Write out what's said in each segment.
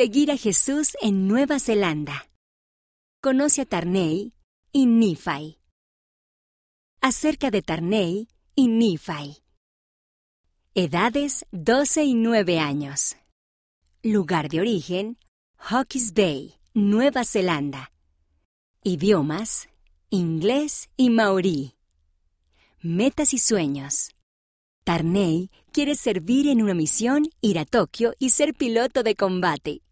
Seguir a Jesús en Nueva Zelanda. Conoce a Tarney y Nifai. Acerca de Tarney y Nifai. Edades 12 y 9 años. Lugar de origen, Hawke's Bay, Nueva Zelanda. Idiomas, inglés y maorí. Metas y sueños. Tarney quiere servir en una misión, ir a Tokio y ser piloto de combate.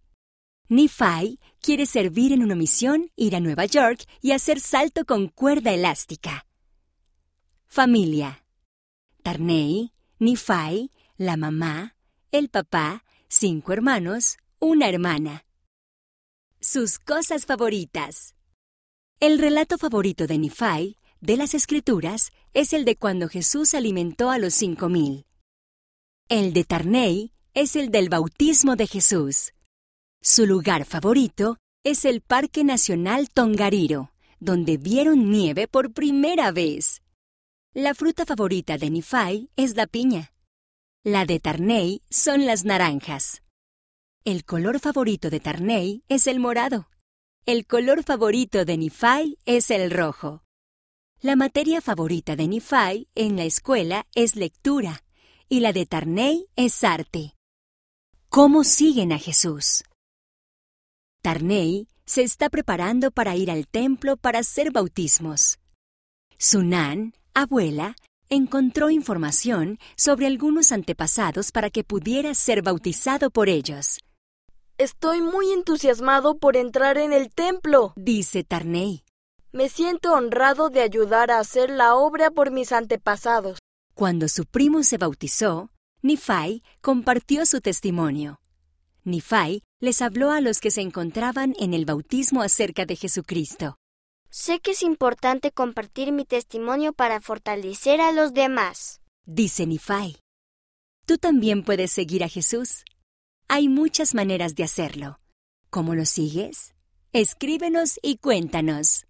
Nifai quiere servir en una misión, ir a Nueva York y hacer salto con cuerda elástica. Familia. Tarney, Nifai, la mamá, el papá, cinco hermanos, una hermana. Sus cosas favoritas. El relato favorito de Nifai de las Escrituras es el de cuando Jesús alimentó a los cinco mil. El de Tarney es el del bautismo de Jesús. Su lugar favorito es el Parque Nacional Tongariro, donde vieron nieve por primera vez. La fruta favorita de Nifai es la piña. La de Tarney son las naranjas. El color favorito de Tarney es el morado. El color favorito de Nifai es el rojo. La materia favorita de Nifai en la escuela es lectura y la de Tarney es arte. ¿Cómo siguen a Jesús? Tarney se está preparando para ir al templo para hacer bautismos. Sunan, abuela, encontró información sobre algunos antepasados para que pudiera ser bautizado por ellos. Estoy muy entusiasmado por entrar en el templo, dice Tarney. Me siento honrado de ayudar a hacer la obra por mis antepasados. Cuando su primo se bautizó, Nifai compartió su testimonio. Nifai les habló a los que se encontraban en el bautismo acerca de Jesucristo. Sé que es importante compartir mi testimonio para fortalecer a los demás, dice Nifai. Tú también puedes seguir a Jesús. Hay muchas maneras de hacerlo. ¿Cómo lo sigues? Escríbenos y cuéntanos.